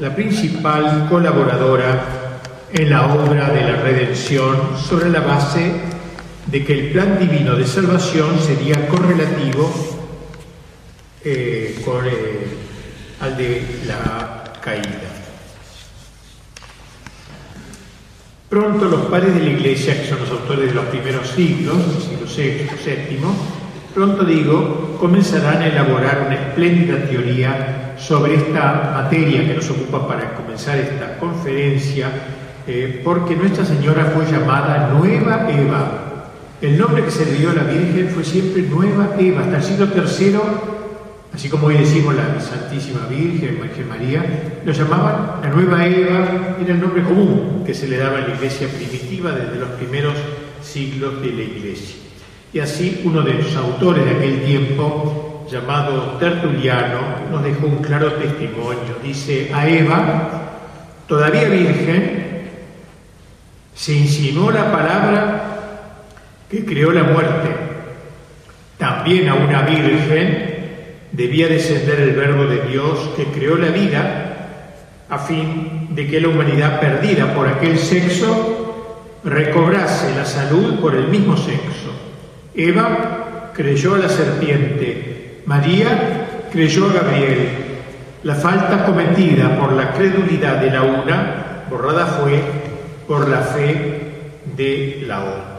la principal colaboradora en la obra de la redención sobre la base de que el plan divino de salvación sería correlativo eh, eh, al de la caída. Pronto los padres de la Iglesia, que son los autores de los primeros siglos, siglo VI, VII, pronto digo, comenzarán a elaborar una espléndida teoría sobre esta materia que nos ocupa para comenzar esta conferencia, eh, porque Nuestra Señora fue llamada Nueva Eva. El nombre que se le dio a la Virgen fue siempre Nueva Eva. Hasta el siglo III Así como hoy decimos la Santísima Virgen, Virgen María, lo llamaban la Nueva Eva, era el nombre común que se le daba a la iglesia primitiva desde los primeros siglos de la iglesia. Y así uno de los autores de aquel tiempo, llamado Tertuliano, nos dejó un claro testimonio. Dice, a Eva, todavía virgen, se insinuó la palabra que creó la muerte. También a una virgen debía descender el verbo de Dios que creó la vida a fin de que la humanidad perdida por aquel sexo recobrase la salud por el mismo sexo. Eva creyó a la serpiente, María creyó a Gabriel. La falta cometida por la credulidad de la una, borrada fue por la fe de la otra.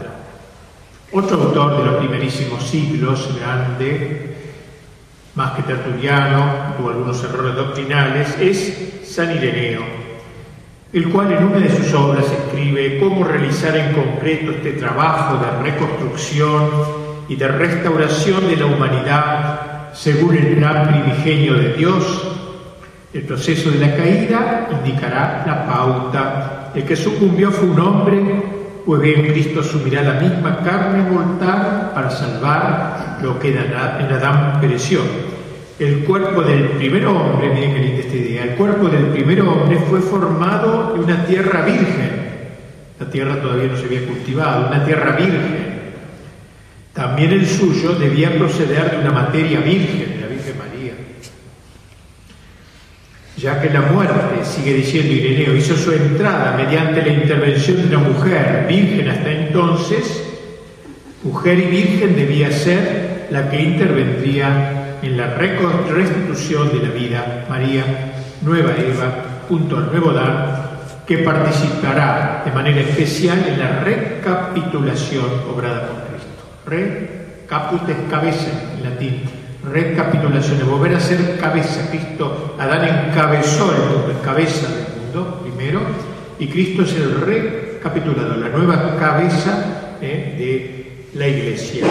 Otro autor de los primerísimos siglos, grande, más que Tertuliano, tuvo algunos errores doctrinales, es San Ireneo, el cual en una de sus obras escribe cómo realizar en concreto este trabajo de reconstrucción y de restauración de la humanidad según el gran primigenio de Dios. El proceso de la caída indicará la pauta. El que sucumbió fue un hombre, pues bien Cristo asumirá la misma carne mortal para salvar lo que en Adán pereció. El cuerpo del primer hombre, miren qué linda esta idea, el cuerpo del primer hombre fue formado en una tierra virgen. La tierra todavía no se había cultivado, una tierra virgen. También el suyo debía proceder de una materia virgen, de la Virgen María. Ya que la muerte, sigue diciendo Ireneo, hizo su entrada mediante la intervención de una mujer virgen hasta entonces, mujer y virgen debía ser la que intervendría en la restitución de la vida, María, nueva Eva, junto al nuevo Dan, que participará de manera especial en la recapitulación obrada por Cristo. Recaput es cabeza en latín, recapitulación, es volver a ser cabeza. Cristo, Adán encabezó el mundo, cabeza del mundo primero, y Cristo es el recapitulador, la nueva cabeza eh, de la iglesia.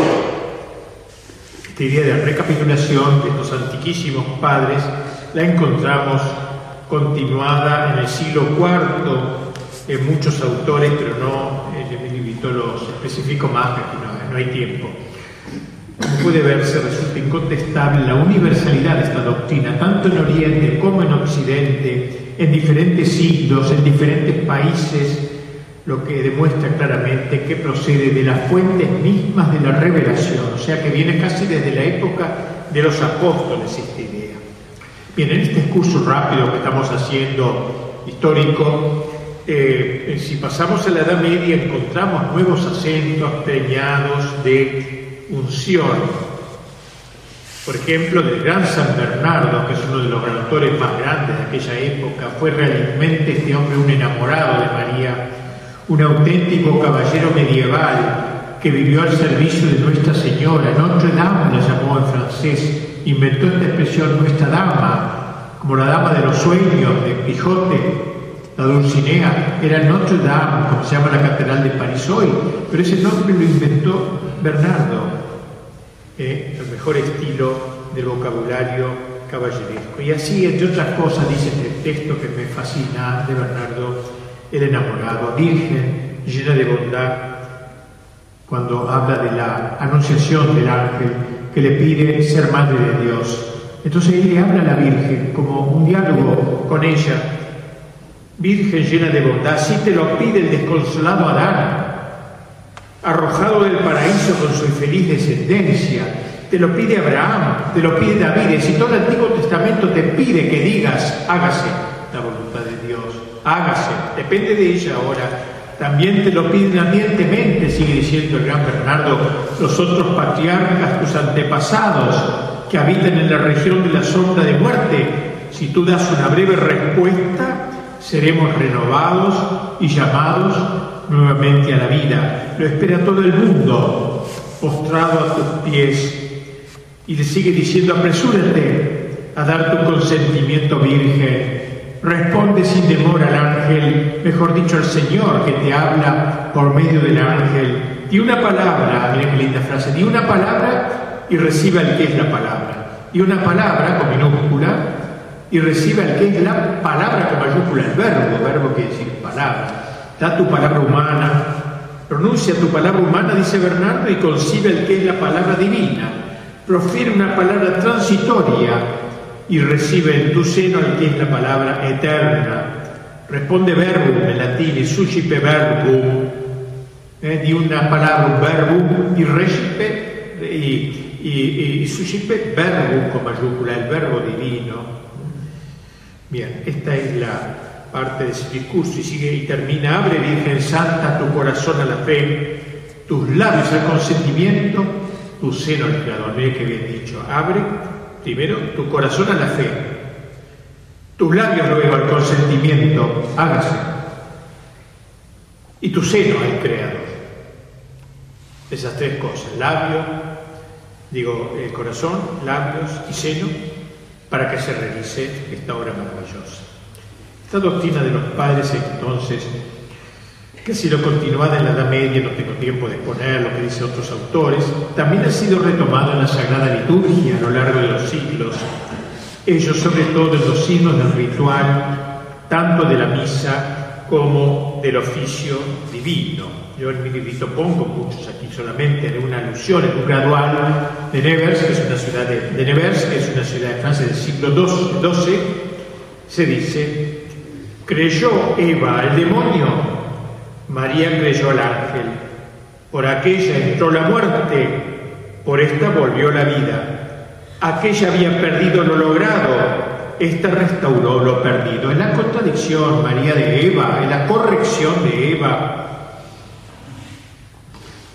Esta idea de recapitulación de estos antiquísimos padres la encontramos continuada en el siglo IV en muchos autores, pero no en mi librito los especifico más, aquí no, no hay tiempo. Como puede verse, resulta incontestable la universalidad de esta doctrina, tanto en Oriente como en Occidente, en diferentes siglos, en diferentes países, lo que demuestra claramente que procede de las fuentes mismas de la revelación, o sea que viene casi desde la época de los apóstoles esta idea. Bien, en este curso rápido que estamos haciendo histórico, eh, si pasamos a la Edad Media encontramos nuevos acentos preñados de unción. Por ejemplo, del gran San Bernardo, que es uno de los autores más grandes de aquella época, fue realmente este hombre un enamorado de María un auténtico caballero medieval que vivió al servicio de Nuestra Señora. Notre Dame la llamó en francés, inventó esta expresión Nuestra Dama, como la Dama de los Sueños de Quijote. La Dulcinea era Notre Dame, como se llama la Catedral de París hoy, pero ese nombre lo inventó Bernardo, eh, el mejor estilo del vocabulario caballeresco. Y así, entre otras cosas, dice este texto que me fascina de Bernardo, el enamorado, virgen, llena de bondad, cuando habla de la anunciación del ángel que le pide ser madre de Dios. Entonces él le habla a la Virgen como un diálogo con ella. Virgen llena de bondad, si te lo pide el desconsolado Adán, arrojado del paraíso con su infeliz descendencia, te lo pide Abraham, te lo pide David, si todo el Antiguo Testamento te pide que digas, hágase, la voluntad. Hágase, depende de ella ahora. También te lo piden ardientemente, sigue diciendo el gran Bernardo, los otros patriarcas, tus antepasados, que habitan en la región de la sombra de muerte. Si tú das una breve respuesta, seremos renovados y llamados nuevamente a la vida. Lo espera todo el mundo, postrado a tus pies. Y le sigue diciendo, apresúrate a dar tu consentimiento virgen. Responde sin demora al ángel, mejor dicho al Señor que te habla por medio del ángel. Di una palabra, miren qué linda frase, di una palabra y recibe al que es la palabra. Y una palabra con minúscula y recibe al que es la palabra con mayúscula, el verbo, verbo quiere decir palabra. Da tu palabra humana, pronuncia tu palabra humana, dice Bernardo, y concibe el que es la palabra divina. Profiere una palabra transitoria y recibe en tu seno el que la palabra eterna. Responde verbum en latín, suscipe verbum, eh, di una palabra verbum y recipe y, y, y verbum con mayúscula, el verbo divino. Bien, esta es la parte de ese discurso y sigue y termina, abre Virgen Santa tu corazón a la fe, tus labios al consentimiento, tu seno al Creador. Mire que bien dicho, abre primero tu corazón a la fe, tus labios luego al consentimiento, hágase, y tu seno al Creador. Esas tres cosas, labio, digo, el corazón, labios y seno, para que se realice esta obra maravillosa. Esta doctrina de los padres entonces, que ha sido continuada en la Edad Media, no tengo tiempo de exponer lo que dicen otros autores, también ha sido retomada en la Sagrada Liturgia a lo largo de los siglos, ellos sobre todo en los signos del ritual, tanto de la misa como del oficio divino. Yo en mi librito pongo muchos aquí solamente en una alusión, en un gradual de Nevers, que es una ciudad de, Nevers, que es una ciudad de Francia del siglo XII, se dice, creyó Eva al demonio, María creyó al ángel, por aquella entró la muerte, por esta volvió la vida, aquella había perdido lo logrado, esta restauró lo perdido. En la contradicción, María de Eva, en la corrección de Eva,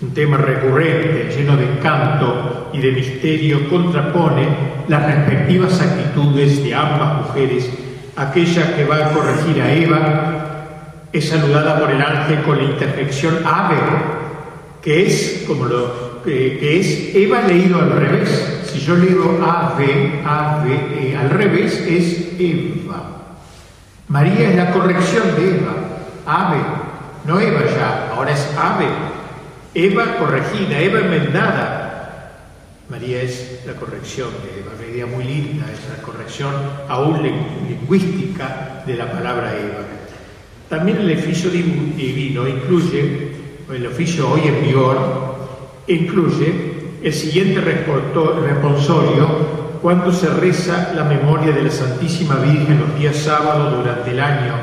un tema recurrente, lleno de encanto y de misterio, contrapone las respectivas actitudes de ambas mujeres. Aquella que va a corregir a Eva es saludada por el ángel con la interjección ave, que es como lo que, es Eva leído al revés. Si yo leo ave, ave, al revés es Eva. María es la corrección de Eva, ave, no Eva ya, ahora es ave, Eva corregida, Eva enmendada. María es la corrección de Eva, una idea muy linda, es la corrección aún lingüística de la palabra Eva. También el oficio divino incluye, el oficio hoy en vigor, incluye el siguiente responsorio cuando se reza la memoria de la Santísima Virgen los días sábados durante el año,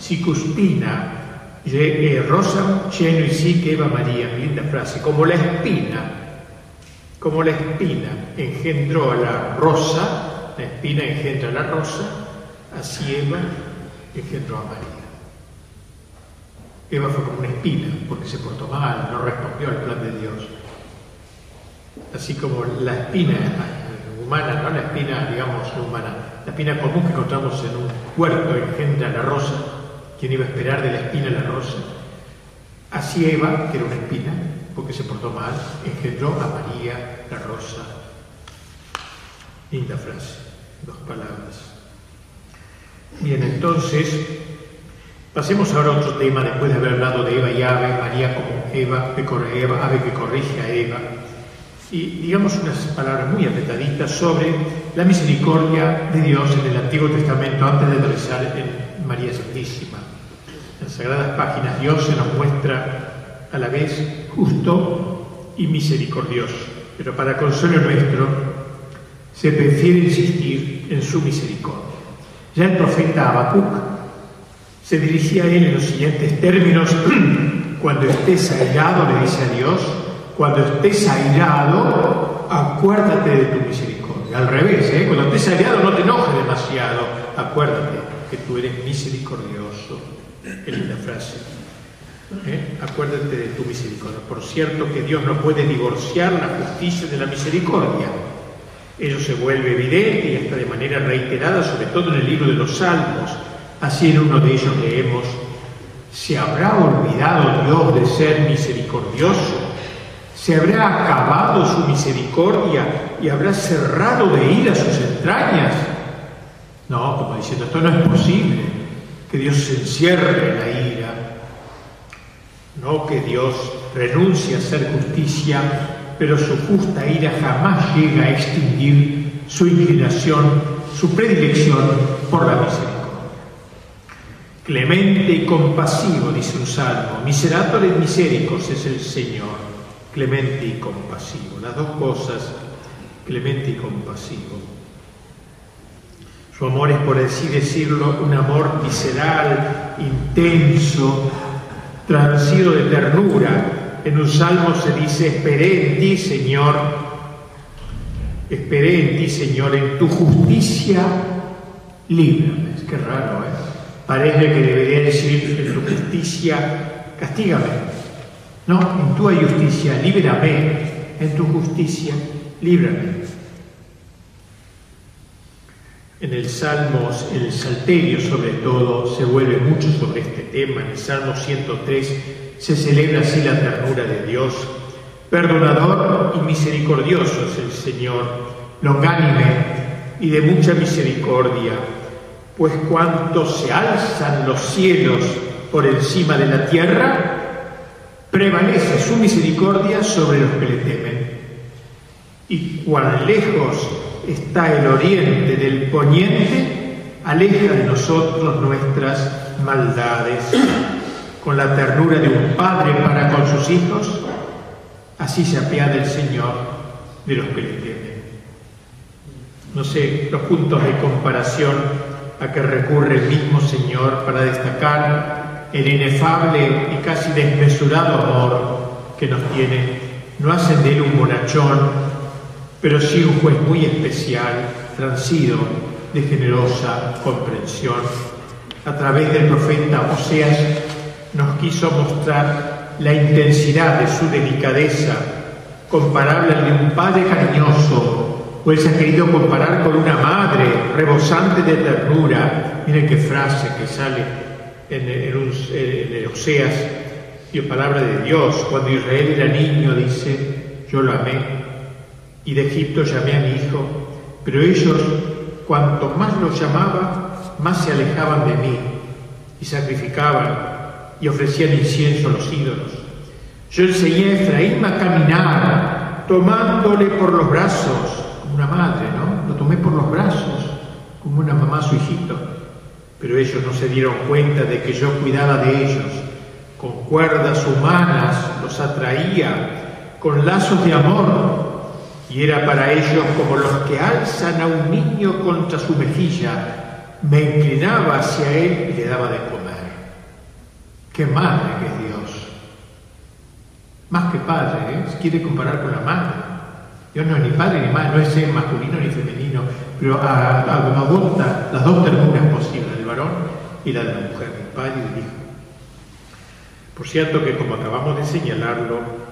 Sicuspina, eh, Rosa, Cheno y sí que Eva María, linda frase, como la espina, como la espina engendró a la rosa, la espina engendra a la rosa, así Eva engendró a María. Eva fue como una espina porque se portó mal, no respondió al plan de Dios. Así como la espina humana, no la espina, digamos, humana, la espina común que encontramos en un huerto engendra la rosa, ¿Quién iba a esperar de la espina la rosa? Así Eva, que era una espina, porque se portó mal, engendró a María la rosa. Linda frase, dos palabras. Bien, entonces, pasemos ahora a otro tema, después de haber hablado de Eva y Ave, María como Eva, que corre Eva, Ave que corrige a Eva, y digamos unas palabras muy apretaditas sobre la misericordia de Dios en el Antiguo Testamento antes de aterrizar en María Santísima. En las sagradas páginas Dios se nos muestra a la vez justo y misericordioso, pero para consuelo nuestro se prefiere insistir en su misericordia. Ya el profeta Habacuc se dirigía a él en los siguientes términos, cuando estés airado, le dice a Dios, cuando estés airado, acuérdate de tu misericordia. Al revés, ¿eh? cuando estés airado no te enojes demasiado, acuérdate que tú eres misericordioso. Qué linda frase. ¿Eh? Acuérdate de tu misericordia. Por cierto que Dios no puede divorciar la justicia de la misericordia. Ello se vuelve evidente y hasta de manera reiterada, sobre todo en el libro de los Salmos. Así en uno de ellos leemos, ¿se habrá olvidado Dios de ser misericordioso? ¿Se habrá acabado su misericordia y habrá cerrado de ira sus entrañas? No, como diciendo, esto no es posible, que Dios se encierre en la ira, no que Dios renuncie a hacer justicia, pero su justa ira jamás llega a extinguir su inclinación, su predilección por la misericordia. Clemente y compasivo, dice un salmo, miseratores misericos es el Señor, clemente y compasivo. Las dos cosas, clemente y compasivo. Su amor es, por así decirlo, un amor visceral, intenso, transido de ternura. En un salmo se dice, esperé en ti, Señor, esperé en ti, Señor, en tu justicia, líbrame. Es que raro, ¿eh? Parece que debería decir, en tu justicia, castígame. No, en tu justicia, líbrame. En tu justicia, líbrame. En el Salmo, el Salterio sobre todo, se vuelve mucho sobre este tema. En el Salmo 103 se celebra así la ternura de Dios. Perdonador y misericordioso es el Señor, longánime y de mucha misericordia, pues cuanto se alzan los cielos por encima de la tierra, prevalece su misericordia sobre los que le temen. Y cuán lejos está el oriente del poniente, aleja de nosotros nuestras maldades. Con la ternura de un padre para con sus hijos, así se apiada el Señor de los que le temen. No sé los puntos de comparación a que recurre el mismo Señor para destacar el inefable y casi desmesurado amor que nos tiene, no hacen de él un bonachón, pero sí un juez muy especial, transido de generosa comprensión. A través del profeta Oseas nos quiso mostrar la intensidad de su delicadeza, comparable al de un padre cariñoso, él se ha querido comparar con una madre rebosante de ternura. Miren qué frase que sale en, el Oseas, y palabra de Dios, cuando Israel era niño, dice, yo lo amé, y de Egipto llamé a mi hijo, pero ellos, cuanto más lo llamaba, más se alejaban de mí, y sacrificaban, y ofrecían incienso a los ídolos. Yo enseñé a Efraín a caminar, tomándole por los brazos, una madre, ¿no? Lo tomé por los brazos, como una mamá a su hijito pero ellos no se dieron cuenta de que yo cuidaba de ellos. Con cuerdas humanas los atraía, con lazos de amor, y era para ellos como los que alzan a un niño contra su mejilla. Me inclinaba hacia él y le daba de comer. Qué madre que es Dios. Más que padre, ¿eh? quiere comparar con la madre. Dios no es ni padre ni madre, no es masculino ni femenino, pero adopta las dos ternuras posibles y la de la mujer, del padre y del hijo. Por cierto que como acabamos de señalarlo,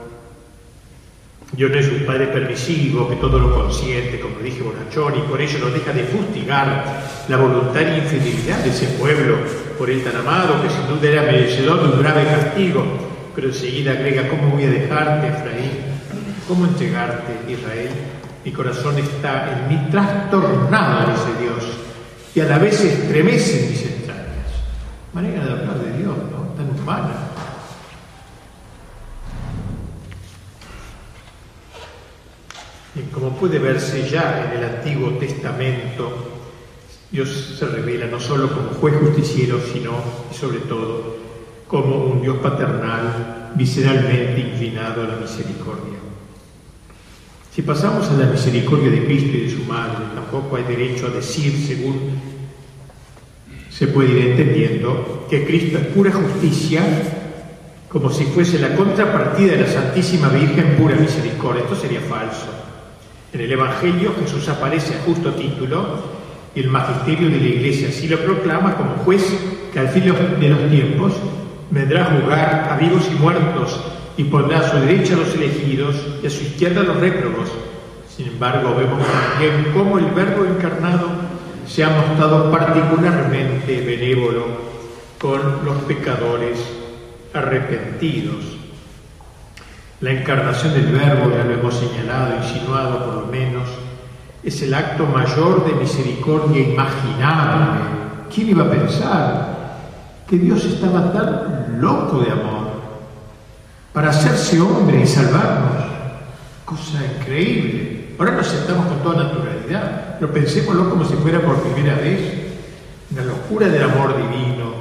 Dios no es un padre permisivo que todo lo consiente, como dije Bonachón, y por ello no deja de fustigar la voluntaria infidelidad de ese pueblo por él tan amado, que sin duda era merecedor de un grave castigo. Pero enseguida agrega, ¿cómo voy a dejarte, Efraín? ¿Cómo entregarte, Israel? Mi corazón está en mí trastornado, dice Dios y a la vez estremecen mis entrañas. Manera de hablar de Dios, ¿no? Tan humana. Y como puede verse ya en el Antiguo Testamento, Dios se revela no solo como juez justiciero, sino y sobre todo como un Dios paternal, visceralmente inclinado a la misericordia. Si pasamos a la misericordia de Cristo y de su Madre, tampoco hay derecho a decir, según se puede ir entendiendo, que Cristo es pura justicia, como si fuese la contrapartida de la Santísima Virgen pura misericordia. Esto sería falso. En el Evangelio Jesús aparece a justo título y el magisterio de la Iglesia así lo proclama como juez que al fin de los tiempos vendrá a juzgar a vivos y muertos y pondrá a su derecha a los elegidos y a su izquierda a los réprobos. Sin embargo, vemos también cómo el Verbo encarnado se ha mostrado particularmente benévolo con los pecadores arrepentidos. La encarnación del Verbo, ya lo hemos señalado, insinuado por lo menos, es el acto mayor de misericordia imaginable. ¿Quién iba a pensar que Dios estaba tan loco de amor para hacerse hombre y salvarnos? Cosa increíble. Ahora lo aceptamos con toda naturalidad, pero pensémoslo como si fuera por primera vez. La locura del amor divino,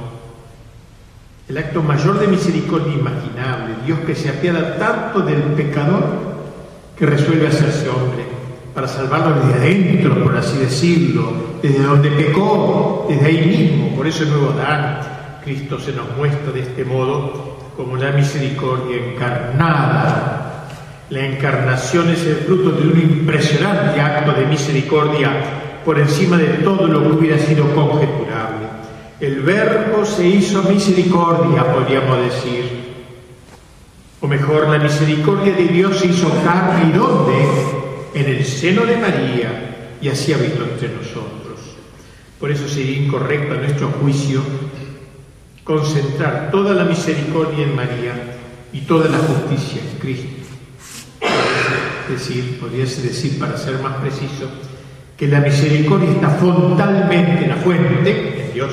el acto mayor de misericordia imaginable, Dios que se apiada tanto del pecador que resuelve hacerse hombre para salvarlo desde adentro, por así decirlo, desde donde pecó, desde ahí mismo. Por eso el nuevo Adán, Cristo se nos muestra de este modo como la misericordia encarnada. La encarnación es el fruto de un impresionante acto de misericordia por encima de todo lo que hubiera sido conjeturable. El verbo se hizo misericordia, podríamos decir. O mejor, la misericordia de Dios se hizo carne y dónde? en el seno de María y así habitó entre nosotros. Por eso sería incorrecto nuestro juicio concentrar toda la misericordia en María y toda la justicia en Cristo. Decir, decir, para ser más preciso, que la misericordia está frontalmente en la fuente, en Dios,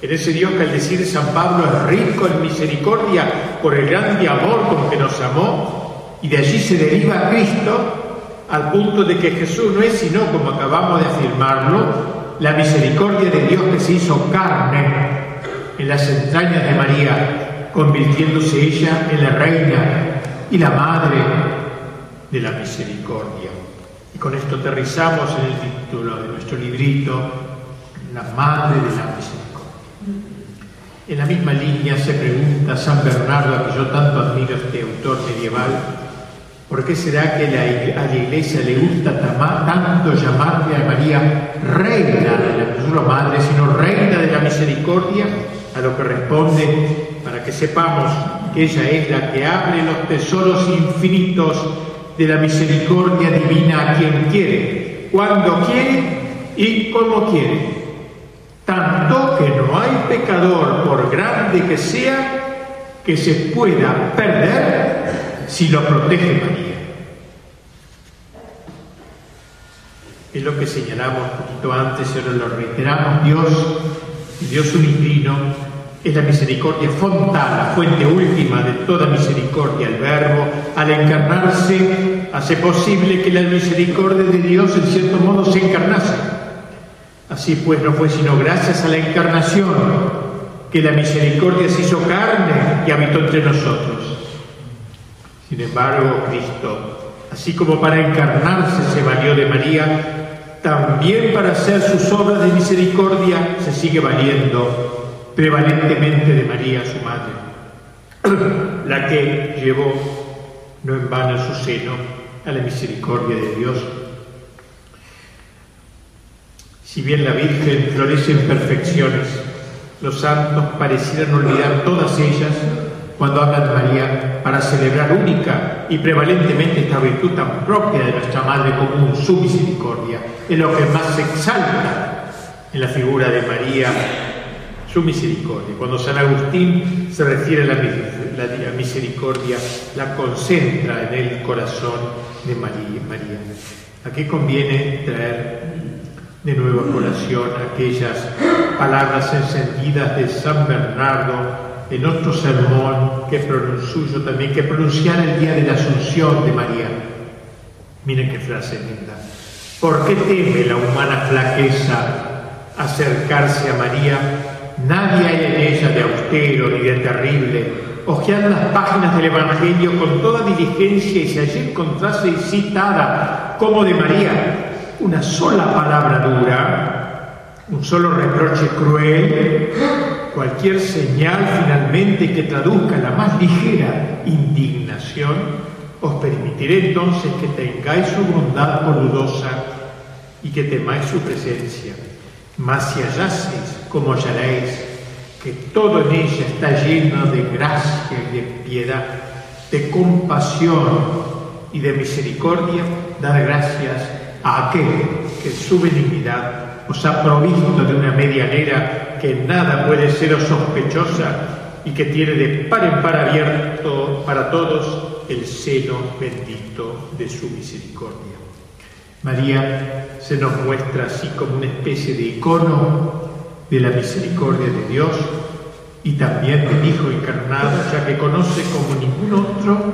en ese Dios que al decir San Pablo es rico en misericordia por el grande amor con que nos amó, y de allí se deriva Cristo, al punto de que Jesús no es sino, como acabamos de afirmarlo, la misericordia de Dios que se hizo carne en las entrañas de María, convirtiéndose ella en la reina y la madre de la misericordia. Y con esto aterrizamos en el título de nuestro librito, La Madre de la Misericordia. En la misma línea se pregunta San Bernardo, a que yo tanto admiro este autor medieval, ¿Por qué será que a la iglesia le gusta tanto llamarle a María reina de la, no solo madre, sino reina de la misericordia? A lo que responde, para que sepamos que ella es la que abre los tesoros infinitos de la misericordia divina a quien quiere, cuando quiere y como quiere. Tanto que no hay pecador, por grande que sea, que se pueda perder si lo protege María. Es lo que señalamos un poquito antes, ahora lo reiteramos, Dios, Dios univino, es la misericordia fontal, la fuente última de toda misericordia, el Verbo, al encarnarse, hace posible que la misericordia de Dios en cierto modo se encarnase. Así pues, no fue sino gracias a la encarnación que la misericordia se hizo carne y habitó entre nosotros. Sin embargo, Cristo, así como para encarnarse se valió de María, también para hacer sus obras de misericordia se sigue valiendo prevalentemente de María, su madre, la que llevó no en vano su seno a la misericordia de Dios. Si bien la Virgen florece en perfecciones, los santos parecieran olvidar todas ellas cuando habla de María para celebrar única y prevalentemente esta virtud tan propia de nuestra Madre común, su misericordia, es lo que más se exalta en la figura de María, su misericordia. Cuando San Agustín se refiere a la, misericordia, la concentra en el corazón de María. María. Aquí conviene traer de nuevo a colación aquellas palabras encendidas de San Bernardo en otro sermón que suyo también, que pronunciara el día de la Asunción de María. Miren qué frase linda. ¿Por qué teme la humana flaqueza acercarse a María? Nadie hay en ella de austero ni de terrible. Ojear las páginas del Evangelio con toda diligencia y si allí encontrase citada como de María una sola palabra dura, un solo reproche cruel, cualquier señal finalmente que traduzca la más ligera indignación, os permitiré entonces que tengáis su bondad por y que temáis su presencia. Mas si hallaseis como hallaréis, que todo en ella está lleno de gracia y de piedad, de compasión y de misericordia, dar gracias a aquel que su benignidad os ha provisto de una medianera que nada puede ser sospechosa y que tiene de par en par abierto para todos el seno bendito de su misericordia. María se nos muestra así como una especie de icono de la misericordia de Dios y también del Hijo encarnado, ya que conoce como ningún otro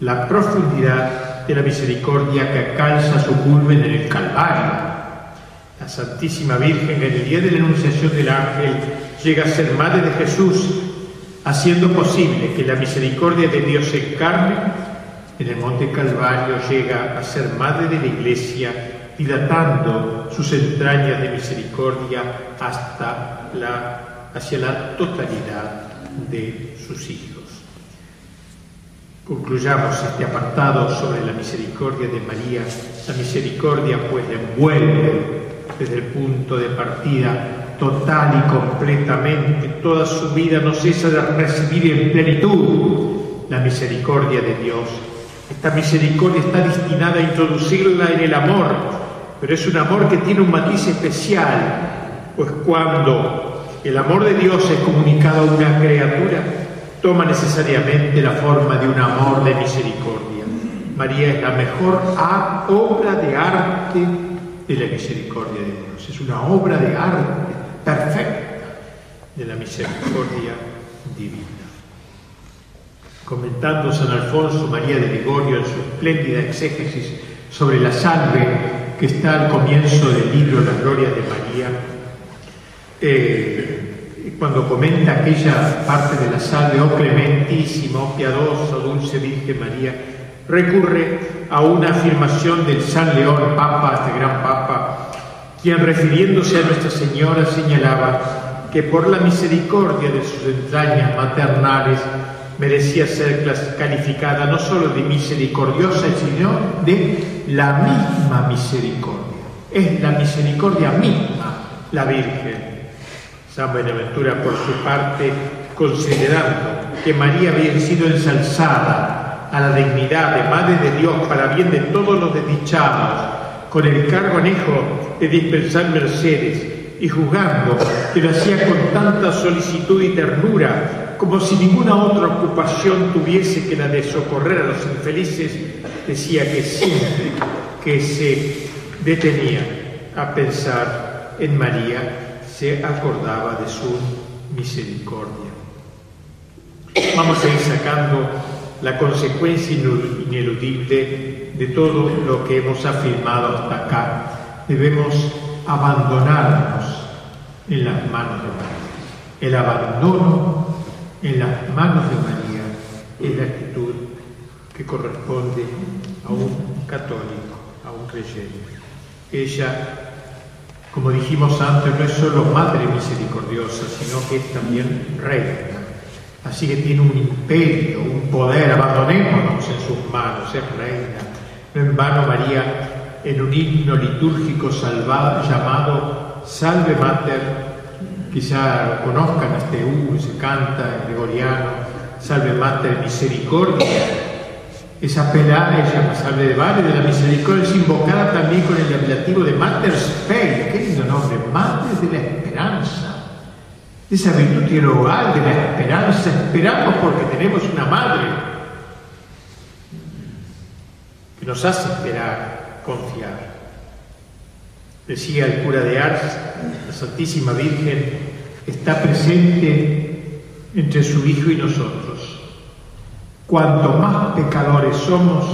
la profundidad de la misericordia que alcanza su culmen en el Calvario. La Santísima Virgen en el día de la Anunciación del Ángel llega a ser Madre de Jesús, haciendo posible que la misericordia de Dios se encarne. En el Monte Calvario llega a ser Madre de la Iglesia, dilatando sus entrañas de misericordia hasta la, hacia la totalidad de sus hijos. Concluyamos este apartado sobre la misericordia de María. La misericordia pues envuelve desde el punto de partida total y completamente. Toda su vida no cesa de recibir en plenitud la misericordia de Dios. Esta misericordia está destinada a introducirla en el amor, pero es un amor que tiene un matiz especial, pues cuando el amor de Dios es comunicado a una criatura, toma necesariamente la forma de un amor de misericordia. María es la mejor obra de arte de la misericordia de Dios. Es una obra de arte perfecta de la misericordia divina. Comentando San Alfonso María de Ligorio en su espléndida exégesis sobre la salve que está al comienzo del libro Las Glorias de María, eh, cuando comenta aquella parte de la salve, oh clementísimo, piadoso, dulce Virgen María, recurre a una afirmación del San León, Papa, este gran Papa, quien refiriéndose a Nuestra Señora señalaba que por la misericordia de sus entrañas maternales merecía ser calificada no solo de misericordiosa, sino de la misma misericordia. Es la misericordia misma la Virgen. San Buenaventura, por su parte, considerando que María había sido ensalzada a la dignidad de Madre de Dios para bien de todos los desdichados, con el cargo anejo de dispensar mercedes y juzgando que lo hacía con tanta solicitud y ternura, como si ninguna otra ocupación tuviese que la de socorrer a los infelices, decía que siempre que se detenía a pensar en María, se acordaba de su misericordia. Vamos a ir sacando la consecuencia ineludible de todo lo que hemos afirmado hasta acá. Debemos abandonarnos en las manos de María. El abandono en las manos de María es la actitud que corresponde a un católico, a un creyente. Ella, como dijimos antes, no es solo Madre misericordiosa, sino que es también Reina Así que tiene un imperio, un poder, abandonémonos en sus manos, es reina. No en vano María, en un himno litúrgico salvado, llamado Salve Mater, quizá conozcan este U, se canta en gregoriano, Salve Mater Misericordia, es apelada, ella Salve de Vale de la Misericordia, es invocada también con el apelativo de Mater Spei, lindo nombre, Madre de la Esperanza. Esa virtud teologal de la esperanza, esperamos porque tenemos una madre que nos hace esperar, confiar. Decía el cura de Ars, la Santísima Virgen está presente entre su Hijo y nosotros. Cuanto más pecadores somos,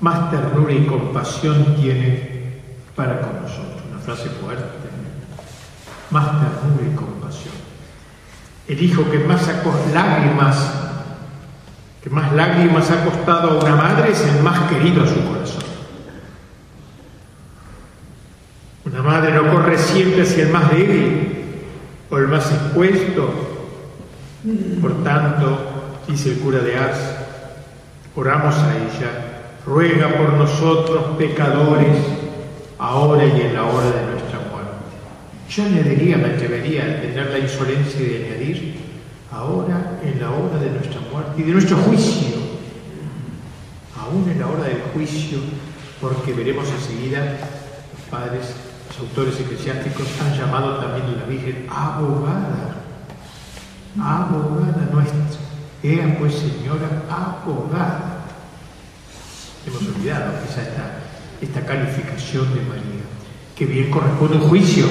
más ternura y compasión tiene para con nosotros. Una frase fuerte más ternura y compasión. El hijo que más lágrimas, que más lágrimas ha costado a una madre es el más querido a su corazón. Una madre no corre siempre hacia el más débil o el más expuesto. Por tanto, dice el cura de Ars, oramos a ella, ruega por nosotros pecadores, ahora y en la hora de nuestra Yo añadiría, me atrevería a tener la insolencia de añadir, ahora en la hora de nuestra muerte y de nuestro juicio, aún en la hora del juicio, porque veremos enseguida, los padres, los autores eclesiásticos han llamado también a la Virgen abogada, abogada nuestra. Ea pues, Señora, abogada. Hemos olvidado quizá esta, esta calificación de María, que bien corresponde a un juicio.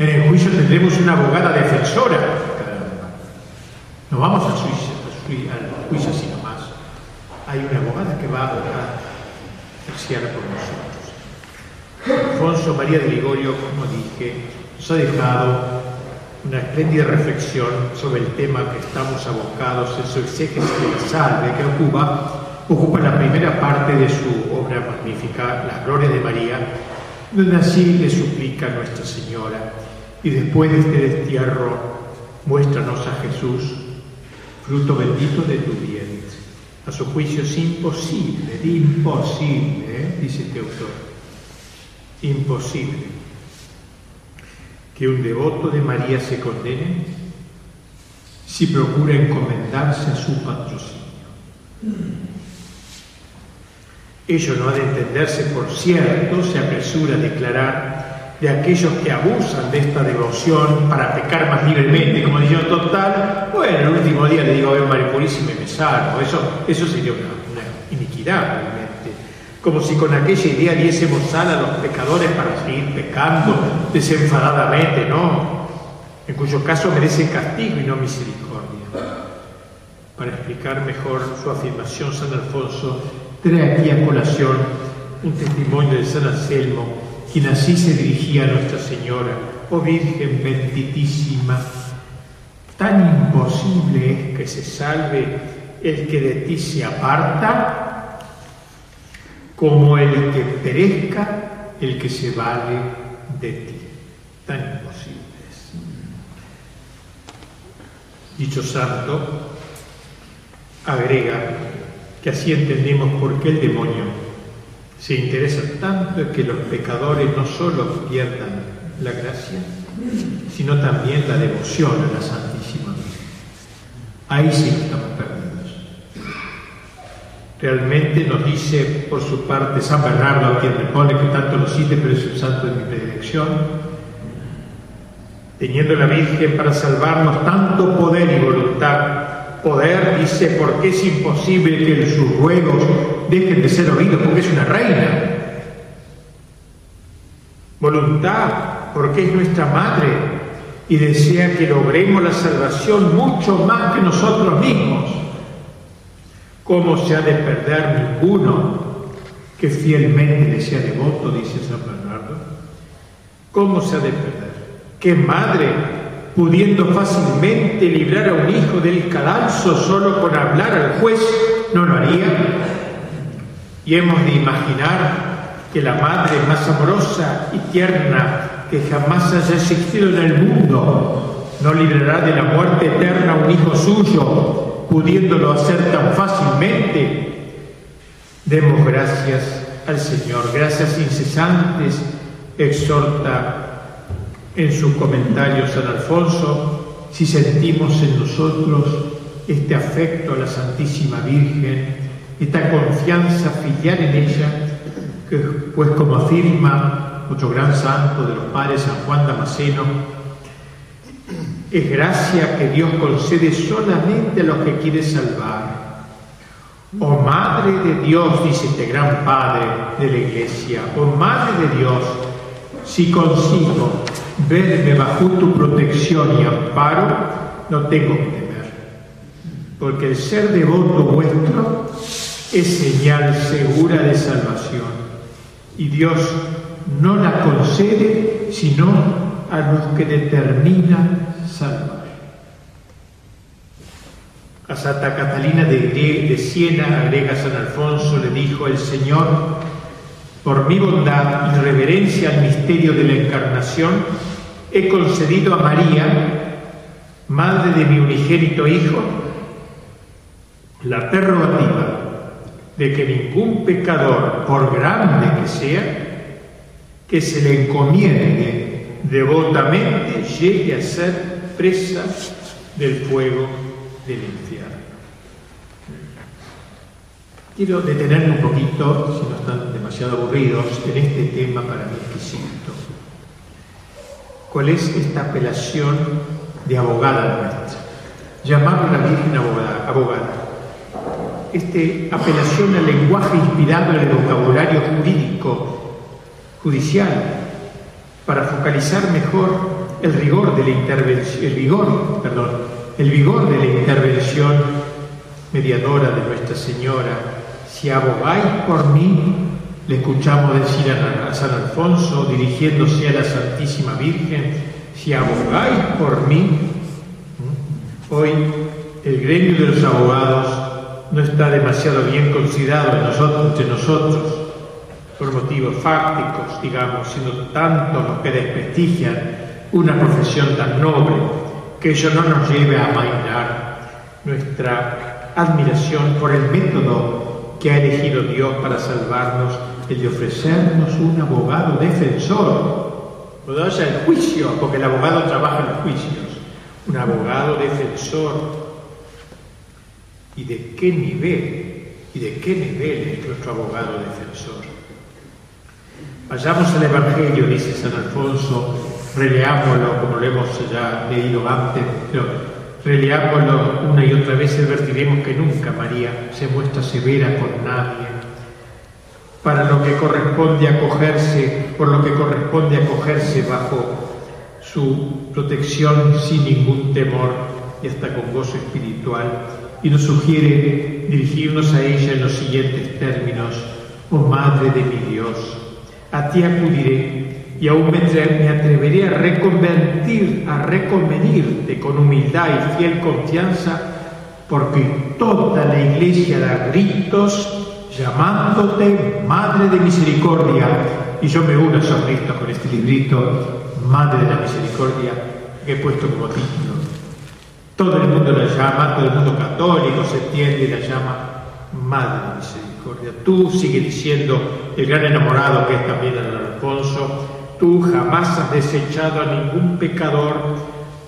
En el juicio tendremos una abogada defensora. No vamos al juicio, al juicio sino más. Hay una abogada que va a terciar por nosotros. Alfonso María de Ligorio, como dije, nos ha dejado una espléndida reflexión sobre el tema que estamos abocados en su exégesis de la salve que ocupa, ocupa la primera parte de su obra magnífica, La Gloria de María, donde así le suplica a Nuestra Señora, y después de este destierro, muéstranos a Jesús, fruto bendito de tu vientre. A su juicio es imposible, imposible, ¿eh? dice este autor, imposible que un devoto de María se condene si procura encomendarse a su patrocinio. Ello no ha de entenderse, por cierto, se apresura a declarar de aquellos que abusan de esta devoción para pecar más libremente, como diciendo, total, bueno, el último día le digo a María Purísima y me salvo. Eso, eso sería una, una iniquidad como si con aquella idea diésemos sal a los pecadores para seguir pecando desenfadadamente, no, en cuyo caso merecen castigo y no misericordia. Para explicar mejor su afirmación, San Alfonso trae aquí a colación un testimonio de San Anselmo, quien así se dirigía a Nuestra Señora, oh Virgen benditísima, tan imposible es que se salve el que de ti se aparta como el que perezca el que se vale de ti. Tan imposible es. Dicho santo agrega que así entendemos por qué el demonio se interesa tanto en que los pecadores no solo pierdan la gracia, sino también la devoción a la Santísima Virgen. Ahí sí estamos Realmente nos dice por su parte San Bernardo, a quien me pone que tanto lo cite, pero es un santo de mi predilección, teniendo la Virgen para salvarnos tanto poder y voluntad. Poder, dice, porque es imposible que sus ruegos dejen de ser oídos, porque es una reina. Voluntad, porque es nuestra madre y desea que logremos la salvación mucho más que nosotros mismos. ¿Cómo se ha de perder ninguno que fielmente le sea devoto? Dice San Bernardo. ¿Cómo se ha de perder? ¿Qué madre, pudiendo fácilmente librar a un hijo del cadalso solo con hablar al juez, no lo haría? Y hemos de imaginar que la madre más amorosa y tierna que jamás haya existido en el mundo no librará de la muerte eterna a un hijo suyo pudiéndolo hacer tan fácilmente, demos gracias al Señor. Gracias incesantes, exhorta en su comentario San Alfonso, si sentimos en nosotros este afecto a la Santísima Virgen, esta confianza filial en ella, pues como afirma otro gran santo de los padres, San Juan Damasceno, es gracia que Dios concede solamente a los que quiere salvar. Oh Madre de Dios, dice este gran Padre de la Iglesia, oh Madre de Dios, si consigo verme bajo tu protección y amparo, no tengo que temer, porque el ser devoto vuestro es señal segura de salvación. Y Dios no la concede sino a los que determinan a Santa Catalina de, de Siena, agrega San Alfonso, le dijo el Señor, por mi bondad y reverencia al misterio de la encarnación, he concedido a María, madre de mi unigénito Hijo, la prerrogativa de que ningún pecador, por grande que sea, que se le encomiende devotamente llegue a ser presa del fuego del infierno. Quiero detenerme un poquito, si no están demasiado aburridos, en este tema para mí exquisito. ¿Cuál es esta apelación de abogada nuestra? Llamarla la Virgen abogada, abogada. Este apelación al lenguaje inspirado en el vocabulario jurídico, judicial, para focalizar mejor el rigor de la intervención, el vigor, perdón, el vigor de la intervención mediadora de Nuestra Señora. Si abogáis por mí, le escuchamos decir a San Alfonso, dirigiéndose a la Santísima Virgen, si abogáis por mí, hoy el gremio de los abogados no está demasiado bien considerado en nosotros, entre nosotros, por motivos fácticos, digamos, sino tanto los que desprestigian una profesión tan noble, que ello no nos lleve a amainar nuestra admiración por el método que ha elegido Dios para salvarnos, el de ofrecernos un abogado defensor. Haya el juicio, porque el abogado trabaja en los juicios, un abogado defensor. ¿Y de qué nivel? ¿Y de qué nivel es nuestro abogado defensor? Vayamos al Evangelio, dice San Alfonso, releámoslo como lo hemos ya leído antes, pero releámoslo una y otra vez y advertiremos que nunca María se muestra severa con nadie. Para lo que corresponde acogerse, por lo que corresponde acogerse bajo su protección sin ningún temor y hasta con gozo espiritual, y nos sugiere dirigirnos a ella en los siguientes términos, oh Madre de mi Dios, a ti acudiré y aún me atreveré a reconvertir, a reconvenirte con humildad y fiel confianza, porque toda la iglesia da gritos llamándote Madre de Misericordia. Y yo me uno a esos gritos con este librito, Madre de la Misericordia, que he puesto como título. Todo el mundo la llama, todo el mundo católico se entiende y la llama Madre de Misericordia. Tú, sigue diciendo el gran enamorado que es también el Alfonso, tú jamás has desechado a ningún pecador,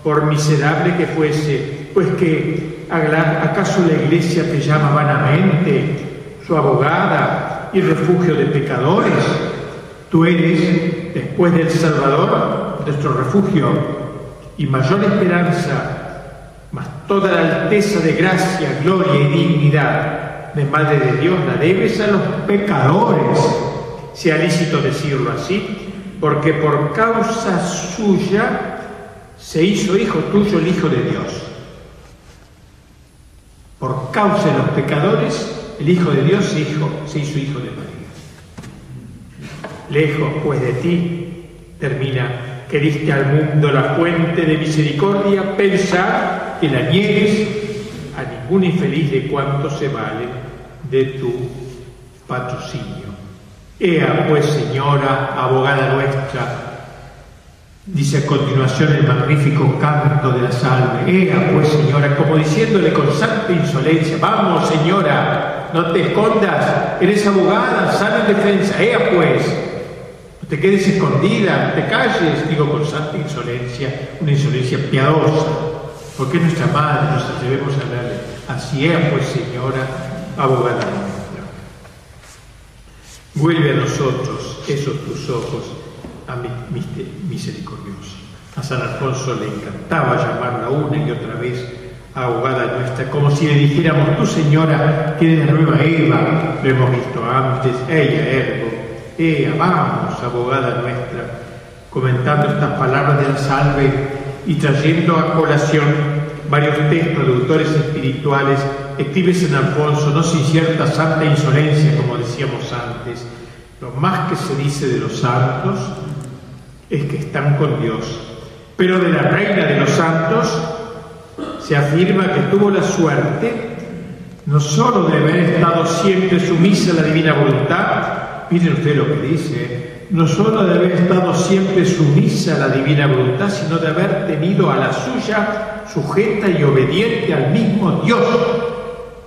por miserable que fuese, pues que acaso la iglesia te llama vanamente su abogada y refugio de pecadores. Tú eres, después del Salvador, nuestro refugio y mayor esperanza, mas toda la alteza de gracia, gloria y dignidad de Madre de Dios la debes a los pecadores, sea lícito decirlo así, porque por causa suya se hizo hijo tuyo el Hijo de Dios. Por causa de los pecadores, el Hijo de Dios se hizo, se hizo hijo de María. Lejos pues de ti, termina, que diste al mundo la fuente de misericordia, pensar que la niegues a ningún infeliz de cuanto se vale de tu patrocinio. Ea pues, Señora, abogada nuestra, dice a continuación el magnífico canto de la salve. Ea pues, Señora, como diciéndole con santa insolencia, vamos, Señora, no te escondas, eres abogada, sal en defensa. Ea pues, te quedes escondida, te calles, digo con santa insolencia, una insolencia piadosa, porque nuestra madre nos atrevemos a hablarle. Así es, pues, Señora, abogada nuestra. Vuelve a nosotros esos tus ojos a misericordioso. A San Alfonso le encantaba llamarla una y otra vez abogada nuestra, como si le dijéramos, tu señora, que la nueva Eva, lo hemos visto antes, ella, ergo, ella, vamos, abogada nuestra, comentando estas palabras de la salve y trayendo a colación varios textos de autores espirituales, escribe San Alfonso, no sin cierta santa insolencia, como decíamos antes, lo más que se dice de los santos es que están con Dios. Pero de la reina de los santos se afirma que tuvo la suerte no sólo de haber estado siempre sumisa a la divina voluntad, miren usted lo que dice, no sólo de haber estado siempre sumisa a la divina voluntad, sino de haber tenido a la suya sujeta y obediente al mismo Dios.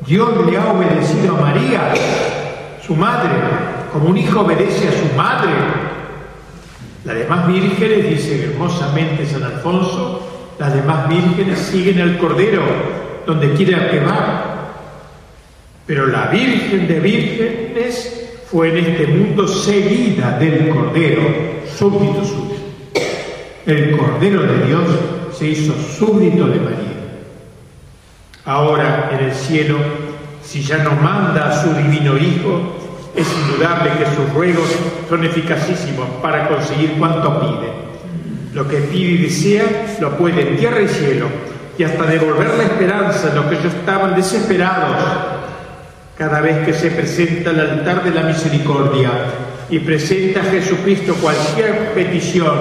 Dios le ha obedecido a María, su madre, como un hijo obedece a su madre. Las demás vírgenes, dice hermosamente San Alfonso, las demás vírgenes siguen al Cordero donde quiera que va. Pero la Virgen de vírgenes fue en este mundo seguida del Cordero, súbdito suyo. El Cordero de Dios se hizo súbdito de María. Ahora en el cielo, si ya no manda a su divino Hijo, es indudable que sus ruegos son eficacísimos para conseguir cuanto pide. Lo que pide y desea lo puede en tierra y cielo, y hasta devolver la esperanza en los que ellos estaban desesperados cada vez que se presenta al altar de la misericordia y presenta a Jesucristo cualquier petición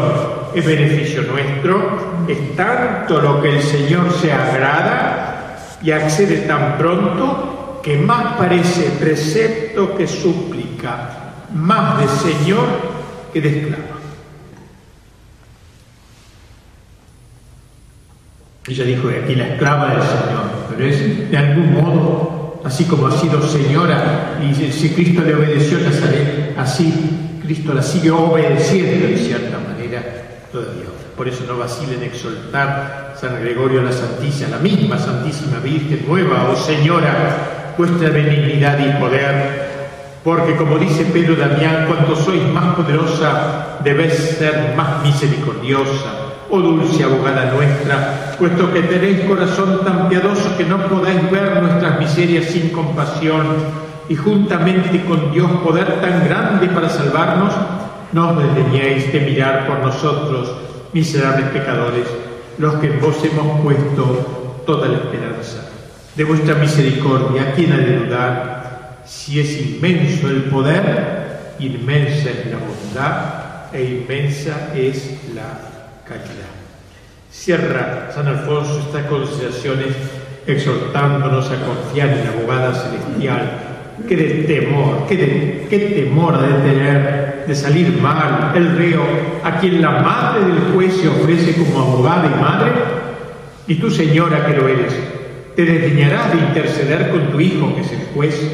en beneficio nuestro, es tanto lo que el Señor se agrada y accede tan pronto que más parece precepto que súplica, más de Señor que de esclavo. Ella dijo aquí la esclava del Señor, pero es de algún modo, así como ha sido señora, y si Cristo le obedeció Nazaret, así Cristo la sigue obedeciendo de cierta manera todavía. Por eso no vacila en exaltar San Gregorio la Santísima, la misma Santísima Virgen, nueva, oh Señora, vuestra benignidad y poder, porque como dice Pedro Damián, cuando sois más poderosa, debéis ser más misericordiosa oh dulce abogada nuestra, puesto que tenéis corazón tan piadoso que no podáis ver nuestras miserias sin compasión y juntamente con Dios poder tan grande para salvarnos, no os desdeñéis de mirar por nosotros, miserables pecadores, los que en vos hemos puesto toda la esperanza. De vuestra misericordia, ¿quién ha de dudar? Si es inmenso el poder, inmensa es la bondad e inmensa es la caridad. Cierra San Alfonso estas consideraciones exhortándonos a confiar en la abogada celestial. Qué de temor, qué temor de tener de salir mal el reo a quien la madre del juez se ofrece como abogada y madre. Y tú, señora, que lo eres, te desdeñarás de interceder con tu hijo, que es el juez,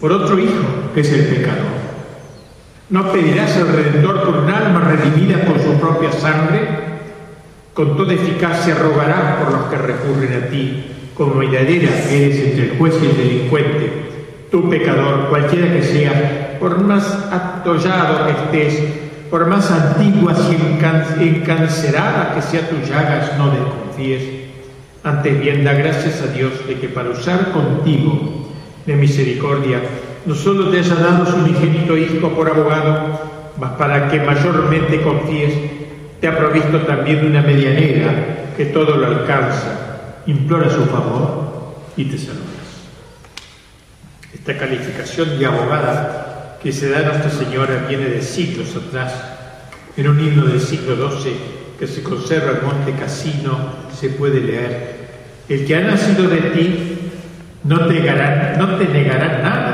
por otro hijo, que es el pecador. No pedirás al Redentor por un alma redimida por su propia sangre. Con toda eficacia rogarás por los que recurren a ti, como mediadera eres entre el juez y el delincuente. Tu pecador, cualquiera que sea, por más atollado que estés, por más antiguas y encanceradas que sea tus llagas, no desconfíes. Antes bien, da gracias a Dios de que para usar contigo de misericordia, no solo te haya dado su unigénito Hijo por abogado, mas para que mayormente confíes, te ha provisto también de una medianera que todo lo alcanza, implora su favor y te saludas. Esta calificación de abogada que se da a Nuestra Señora viene de siglos atrás, en un himno del siglo XII que se conserva en Monte Cassino, se puede leer, el que ha nacido de ti no te no te negará nada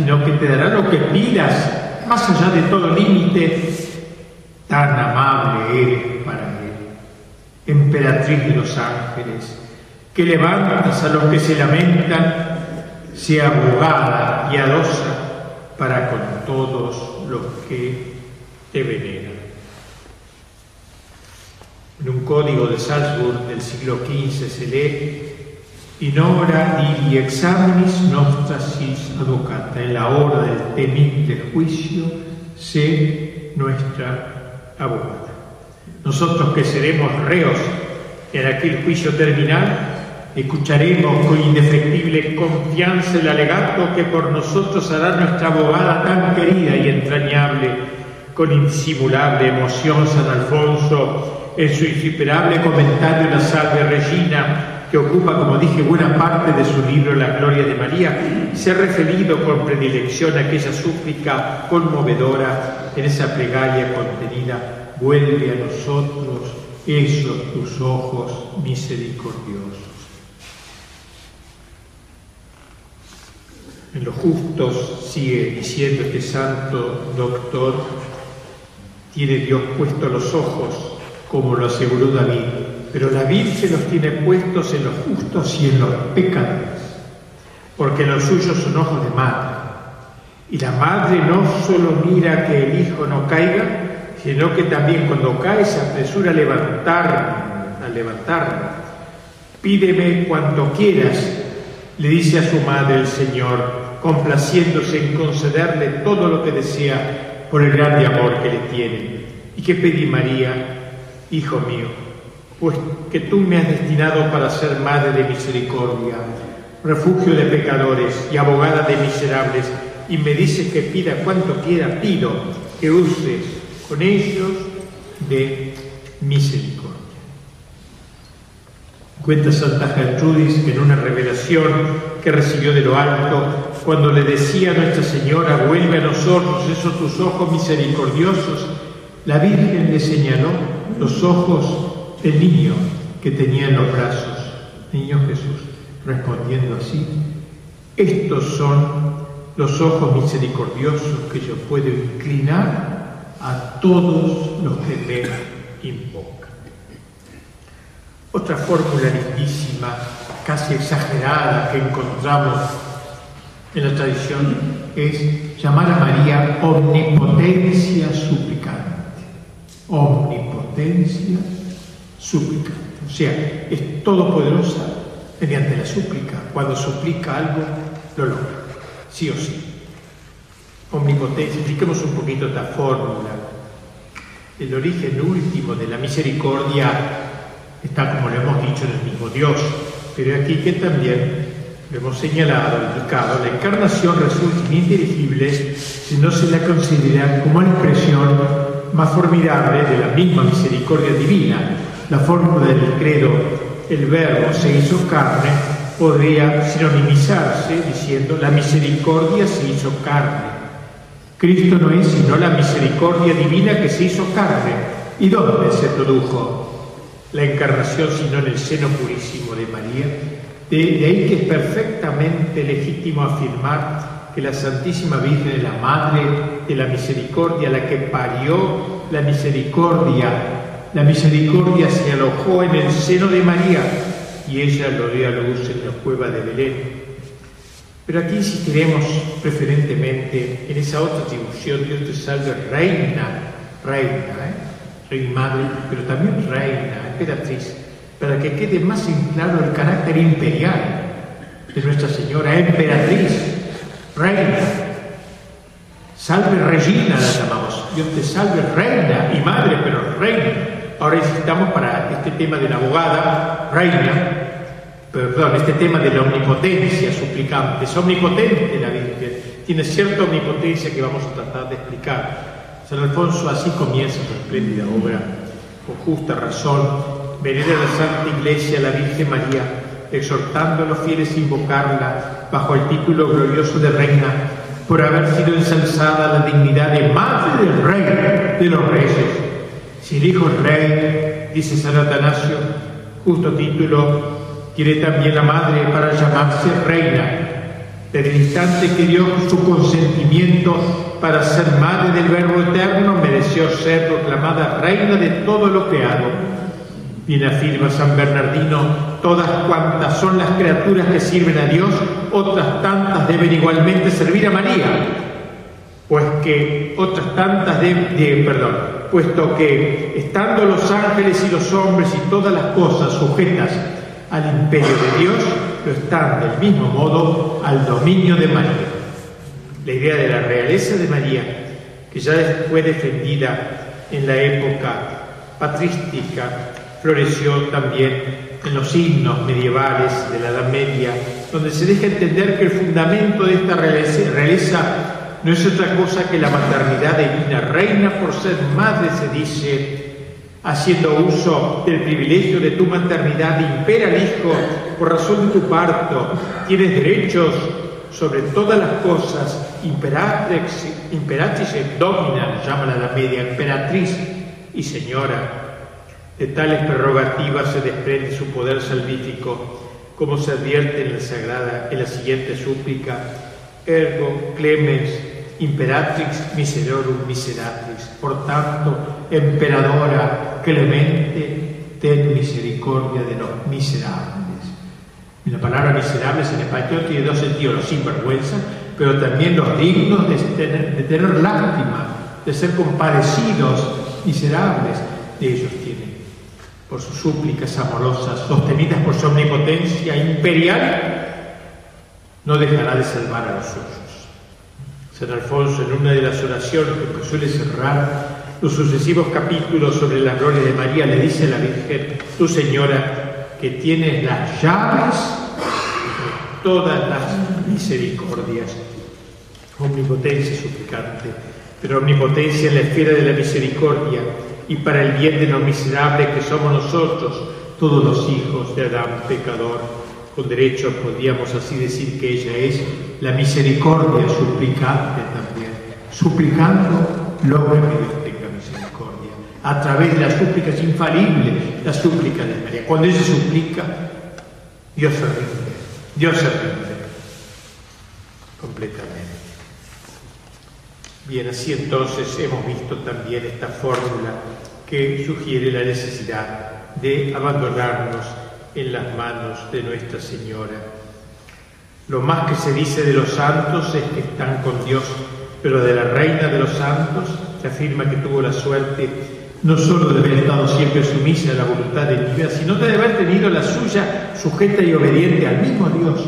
sino que te dará lo que pidas, más allá de todo límite. Tan amable eres para Él, emperatriz de los ángeles, que levantas a los que se lamentan, sea abogada y adosa para con todos los que te veneran. En un código de Salzburg del siglo XV se lee in hora di examinis nostras sis advocata, en la hora del temible juicio, sé nuestra abogada. Nosotros que seremos reos en aquel juicio terminal, escucharemos con indefectible confianza el alegato que por nosotros hará nuestra abogada tan querida y entrañable, con insimulable emoción San Alfonso, en su insuperable comentario La Salve Regina, que ocupa, como dije, buena parte de su libro La Gloria de María, se ha referido con predilección a aquella súplica conmovedora en esa plegaria contenida, vuelve a nosotros esos tus ojos misericordiosos. En los justos, sigue diciendo este santo doctor, tiene Dios puesto los ojos, como lo aseguró David, pero la Virgen los tiene puestos en los justos y en los pecadores, porque los suyos son ojos de madre. Y la madre no solo mira que el hijo no caiga, sino que también cuando cae se apresura a levantarme, a levantarme. Pídeme cuanto quieras, le dice a su madre el Señor, complaciéndose en concederle todo lo que desea por el grande amor que le tiene. ¿Y qué pedí María, hijo mío? Pues que tú me has destinado para ser madre de misericordia, refugio de pecadores y abogada de miserables, y me dices que pida cuanto quiera, pido que uses con ellos de misericordia. Cuenta Santa Gertrudis que en una revelación que recibió de lo alto, cuando le decía a Nuestra Señora, vuelve a nosotros esos tus ojos misericordiosos, la Virgen le señaló los ojos del niño que tenía en los brazos, niño Jesús, respondiendo así, estos son los ojos misericordiosos que yo puedo inclinar a todos los que me invocan. Otra fórmula lindísima, casi exagerada, que encontramos en la tradición es llamar a María omnipotencia suplicante. Omnipotencia suplicante. O sea, es todopoderosa mediante la súplica. Cuando suplica algo, lo logra, sí o sí. Omnipotencia, expliquemos un poquito esta fórmula. El origen último de la misericordia está, como lo hemos dicho, en el mismo Dios. Pero aquí que también lo hemos señalado, indicado, la encarnación resulta ininteligible si no se la considera como la expresión más formidable de la misma misericordia divina. La fórmula del credo, el verbo se hizo carne, podría sinonimizarse diciendo la misericordia se hizo carne. Cristo no es sino la misericordia divina que se hizo carne. ¿Y dónde se produjo? la encarnación, sino en el seno purísimo de María. De, ahí que es perfectamente legítimo afirmar que la Santísima Virgen es la Madre de la Misericordia, la que parió la misericordia. La misericordia se alojó en el seno de María y ella lo dio a luz en la cueva de Belén. Pero aquí insistiremos preferentemente en esa otra atribución, Dios te salve, reina, reina, ¿eh? Rey madre, pero también reina, emperatriz, para que quede más en claro el carácter imperial de Nuestra Señora, emperatriz, reina. Salve Regina la llamamos. Dios te salve reina y madre, pero reina. Ahora necesitamos para este tema de la abogada, reina, perdón, este tema de la omnipotencia suplicante. Es omnipotente la Virgen, tiene cierta omnipotencia que vamos a tratar de explicar. San Alfonso así comienza su espléndida obra, con justa razón, venera la Santa Iglesia la Virgen María, exhortando a los fieles a invocarla bajo el título glorioso de Reina, por haber sido ensalzada la dignidad de Madre del Rey de los Reyes. Si el Hijo es Rey, dice San Atanasio, justo título, quiere también la Madre para llamarse Reina, desde el instante que dio su consentimiento para ser madre del Verbo Eterno, mereció ser proclamada reina de todo lo creado. Bien afirma San Bernardino, todas cuantas son las criaturas que sirven a Dios, otras tantas deben igualmente servir a María, pues que otras tantas deben, perdón, puesto que estando los ángeles y los hombres y todas las cosas sujetas al imperio de Dios, lo están del mismo modo al dominio de María. La idea de la realeza de María, que ya fue defendida en la época patrística, floreció también en los himnos medievales de la Edad Media, donde se deja entender que el fundamento de esta realeza, no es otra cosa que la maternidad divina. Reina por ser madre, se dice, haciendo uso del privilegio de tu maternidad, impera Hijo por razón de tu parto, tienes derechos sobre todas las cosas, imperatrix, imperatriz et domina, llama la media, emperatriz y señora. De tales prerrogativas se desprende su poder salvífico, como se advierte en la sagrada, en la siguiente súplica, ergo clemens imperatrix miserorum miseratrix. Por tanto, emperadora clemente, ten misericordia de los miserables. la palabra miserables en español tiene dos sentidos, los sinvergüenza, pero también los dignos de tener, lástima, de ser compadecidos miserables de ellos tiene. Por sus súplicas amorosas, sostenidas por su omnipotencia imperial, no dejará de salvar a los suyos. San Alfonso, en una de las oraciones que suele cerrar los sucesivos capítulos sobre la gloria de María, le dice a la Virgen, tu Señora, que tienes las llaves de todas las misericordias. Omnipotencia suplicante, pero omnipotencia en la esfera de la misericordia y para el bien de los miserables que somos nosotros, todos los hijos de Adán pecador. Con derecho podríamos así decir que ella es la misericordia suplicante también, suplicando lo que tenga misericordia, a través de las súplicas infalibles, la súplica de María. Cuando ella suplica, Dios se rinde, Dios se rinde completamente. Bien, así entonces hemos visto también esta fórmula que sugiere la necesidad de abandonarnos en las manos de Nuestra Señora. Lo más que se dice de los santos es que están con Dios, pero de la Reina de los Santos se afirma que tuvo la suerte no solo de haber estado siempre sumisa a la voluntad de Dios, sino de haber tenido la suya sujeta y obediente al mismo Dios.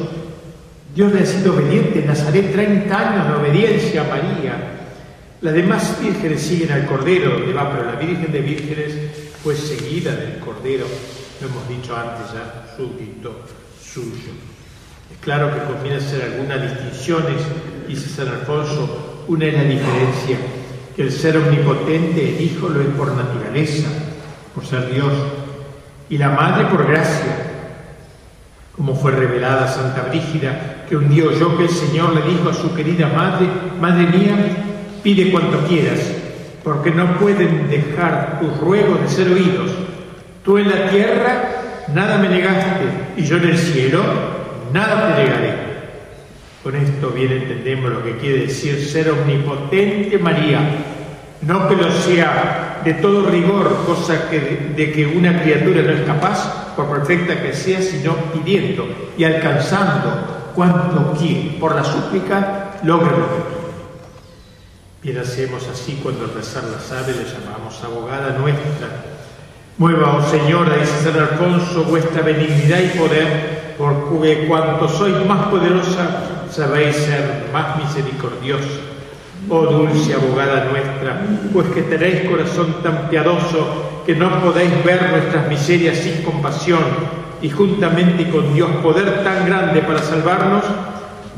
Dios le ha sido obediente en Nazaret 30 años de obediencia a María. Las demás vírgenes siguen al Cordero, va, pero la Virgen de Vírgenes fue seguida del Cordero. Lo hemos dicho antes ya, súbdito suyo. Es claro que conviene hacer algunas distinciones, dice San Alfonso, una es la diferencia, que el ser omnipotente, el Hijo, lo es por naturaleza, por ser Dios, y la Madre por gracia, como fue revelada Santa Brígida, que un día oyó que el Señor le dijo a su querida Madre, Madre mía, pide cuanto quieras, porque no pueden dejar tus ruegos de ser oídos Tú en la tierra nada me negaste y yo en el cielo nada te negaré. Con esto bien entendemos lo que quiere decir ser omnipotente María. No que lo sea de todo rigor, cosa que, de que una criatura no es capaz, por perfecta que sea, sino pidiendo y alcanzando cuanto quiere. Por la súplica logra lo que. Bien hacemos así cuando al rezar la sabe le llamamos abogada nuestra Mueva, oh Señora, dice San Alfonso, vuestra benignidad y poder, porque cuanto sois más poderosa, sabéis ser más misericordiosa. Oh dulce abogada nuestra, pues que tenéis corazón tan piadoso que no podéis ver nuestras miserias sin compasión y juntamente con Dios poder tan grande para salvarnos,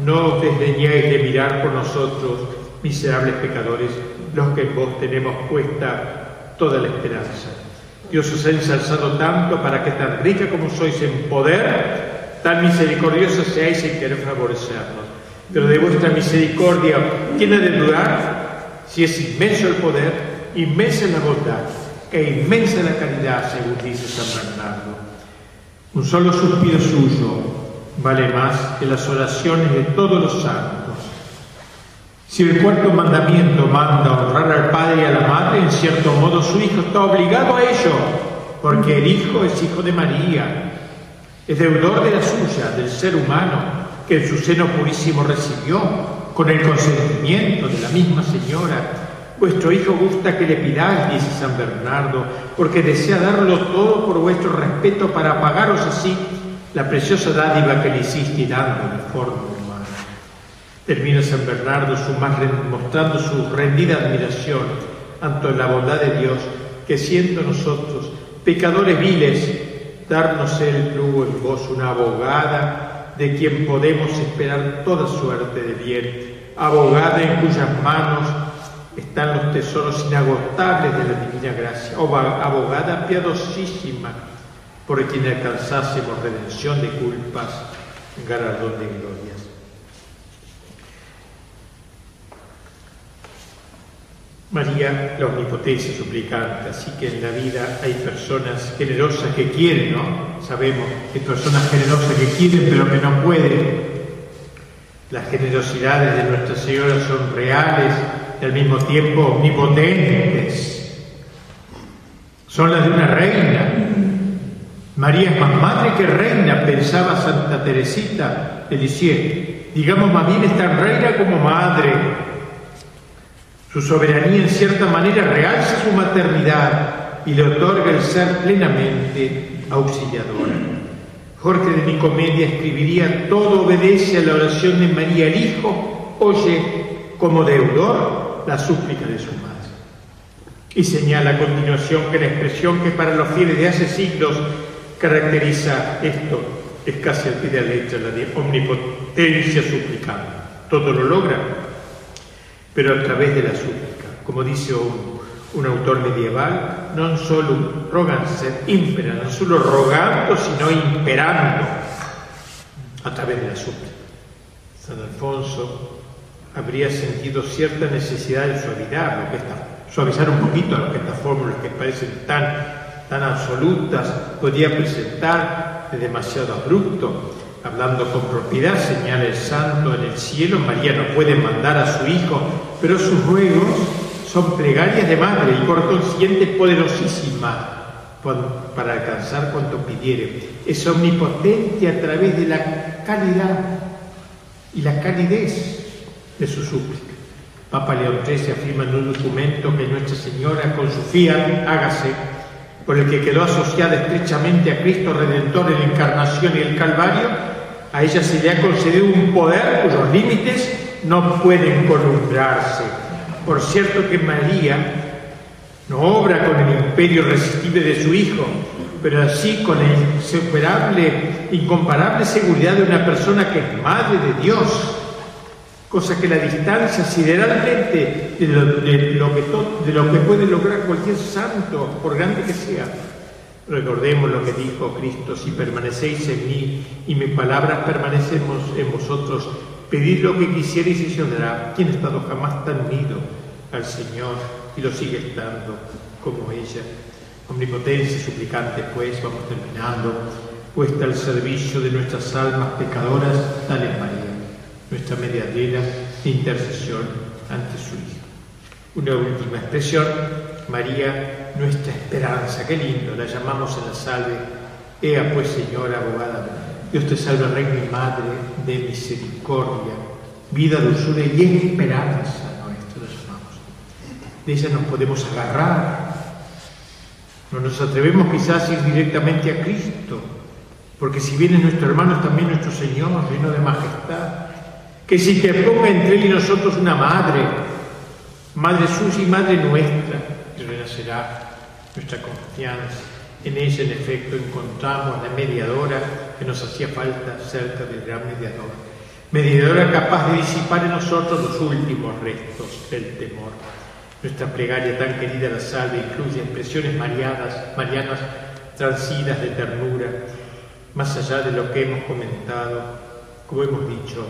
no os desdeñéis de mirar por nosotros, miserables pecadores, los que en vos tenemos puesta toda la esperanza. Dios os ha ensalzado tanto para que tan rica como sois en poder, tan misericordiosa seáis en querer favorecernos. Pero de vuestra misericordia, ¿quién ha de dudar? Si es inmenso el poder, inmensa la bondad e inmensa la caridad, según dice San Bernardo. Un solo suspiro suyo vale más que las oraciones de todos los santos. Si el cuarto mandamiento manda honrar al padre y a la madre, en cierto modo su hijo está obligado a ello, porque el hijo es hijo de María, es deudor de la suya, del ser humano, que en su seno purísimo recibió, con el consentimiento de la misma señora. Vuestro hijo gusta que le pidáis, dice San Bernardo, porque desea darlo todo por vuestro respeto para pagaros así la preciosa dádiva que le hiciste dando de forma Termina San Bernardo su mostrando su rendida admiración ante la bondad de Dios, que siendo nosotros pecadores viles, darnos el plugo en vos una abogada de quien podemos esperar toda suerte de bien, abogada en cuyas manos están los tesoros inagotables de la divina gracia, o abogada piadosísima, por quien alcanzásemos redención de culpas, galardón de glorias. María, la omnipotencia suplicante, así que en la vida hay personas generosas que quieren, ¿no? Sabemos que hay personas generosas que quieren pero que no pueden. Las generosidades de Nuestra Señora son reales y al mismo tiempo omnipotentes. Son las de una reina. María es más madre que reina, pensaba Santa Teresita de. Digamos, más bien es tan reina como madre Su soberanía en cierta manera realza su maternidad y le otorga el ser plenamente auxiliadora. Jorge de Nicomedia escribiría, todo obedece a la oración de María el Hijo, oye como deudor la súplica de su madre. Y señala a continuación que la expresión que para los fieles de hace siglos caracteriza esto es casi al pie de la letra, de omnipotencia suplicante. Todo lo logra, pero a través de la súplica. Como dice un, autor medieval, non solo rogan ser impera, non solo rogando, sino imperando a través de la súplica. San Alfonso habría sentido cierta necesidad de suavizar un poquito lo que estas fórmulas que parecen tan tan absolutas podía presentar de demasiado abrupto. Hablando con propiedad, señala el santo en el cielo, María no puede mandar a su hijo, pero sus ruegos son plegarias de madre y por consiguiente poderosísimas para alcanzar cuanto pidiere. Es omnipotente a través de la calidad y la calidez de su súplica. Papa León XIII afirma en un documento que Nuestra Señora con su fiat hágase por el que quedó asociada estrechamente a Cristo Redentor en la Encarnación y el Calvario, a ella se le ha concedido un poder cuyos límites no pueden columbrarse. Por cierto que María no obra con el imperio irresistible de su Hijo, pero así con la insuperable, incomparable seguridad de una persona que es Madre de Dios, cosa que la distancia sideralmente de lo, que de lo que puede lograr cualquier santo, por grande que sea. Recordemos lo que dijo Cristo, si permanecéis en mí y mis palabras permanecemos en vosotros, pedid lo que quisierais y se os dará. ¿Quién ha estado jamás tan unido al Señor y lo sigue estando como ella? Omnipotencia suplicante, pues, vamos terminando, puesta al servicio de nuestras almas pecadoras, tal es María nuestra mediadera de intercesión ante su Hijo. Una última expresión, María, nuestra esperanza, qué lindo, la llamamos en la salve, Ea pues Señora, abogada, Dios te salve, Reina y Madre de misericordia, vida, dulzura y esperanza nuestra, la llamamos. De ella nos podemos agarrar, no nos atrevemos quizás a ir directamente a Cristo, porque si viene nuestro hermano es también nuestro Señor, lleno de majestad, que si te ponga entre él y nosotros una madre, madre suya y madre nuestra, y renacerá nuestra confianza. En ella, en efecto, encontramos la mediadora que nos hacía falta cerca del gran mediador. Mediadora capaz de disipar en nosotros los últimos restos del temor. Nuestra plegaria tan querida la salve incluye expresiones marianas, marianas transidas de ternura, más allá de lo que hemos comentado, como hemos dicho,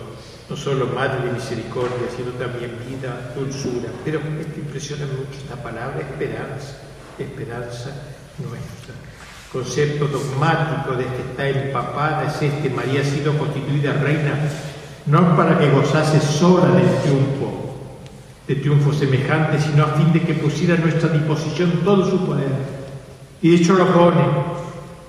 no solo madre de misericordia, sino también vida, dulzura. Pero que impresiona mucho esta palabra, esperanza, esperanza nuestra. Concepto dogmático de que está empapada es este, María ha sido constituida reina, no para que gozase sola del triunfo, de triunfo semejante, sino a fin de que pusiera a nuestra disposición todo su poder. Y de hecho lo pone.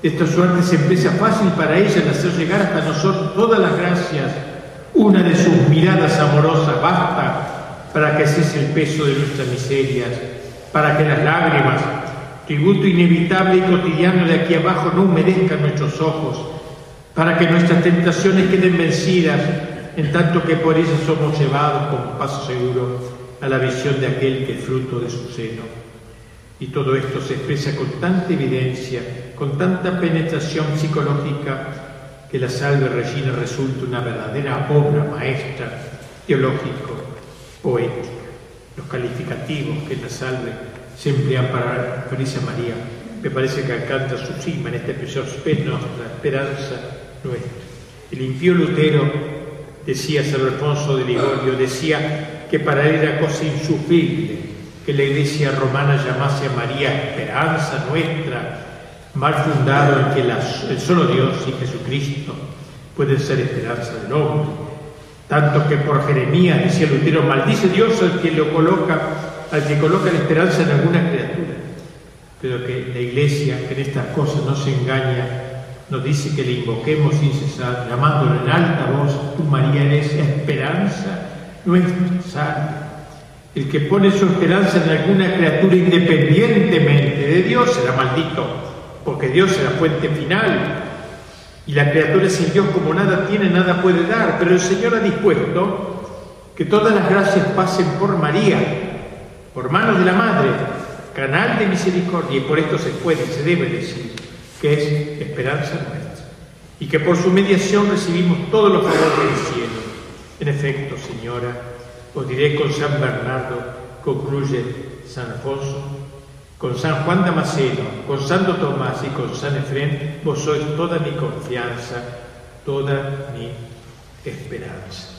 Esta suerte se empieza fácil para ella en hacer llegar hasta nosotros todas las gracias una de sus miradas amorosas basta para que cese el peso de nuestras miserias, para que las lágrimas, tributo inevitable y cotidiano de aquí abajo, no humedezcan nuestros ojos, para que nuestras tentaciones queden vencidas, en tanto que por ellas somos llevados con paso seguro a la visión de aquel que es fruto de su seno. Y todo esto se expresa con tanta evidencia, con tanta penetración psicológica, que la Salve Regina resulte una verdadera obra maestra teológico-poética. Los calificativos que la Salve se emplean para referirse María me parece que alcanza su cima en este precioso nuestra esperanza nuestra. El impío Lutero, decía San Alfonso de Ligorio, decía que para él era cosa insufrible que la iglesia romana llamase a María esperanza nuestra, mal fundado en que el solo Dios y Jesucristo pueden ser esperanza del hombre. Tanto que por Jeremías decía Lutero, maldice Dios al que lo coloca, al que coloca la esperanza en alguna criatura. Pero que la iglesia, que en estas cosas no se engaña, nos dice que le invoquemos sin cesar, llamándolo en alta voz, tú María eres esperanza nuestra salve. El que pone su esperanza en alguna criatura independientemente de Dios será maldito, porque Dios es la fuente final. Y la criatura sin Dios como nada tiene, nada puede dar. Pero el Señor ha dispuesto que todas las gracias pasen por María, por manos de la Madre, canal de misericordia, y por esto se puede y se debe decir que es esperanza nuestra, y que por su mediación recibimos todos los favores del cielo. En efecto, Señora, os diré con San Bernardo, concluye San Alfonso, con San Juan Damasceno, con Santo Tomás y con San Efrén, vos sois toda mi confianza, toda mi esperanza.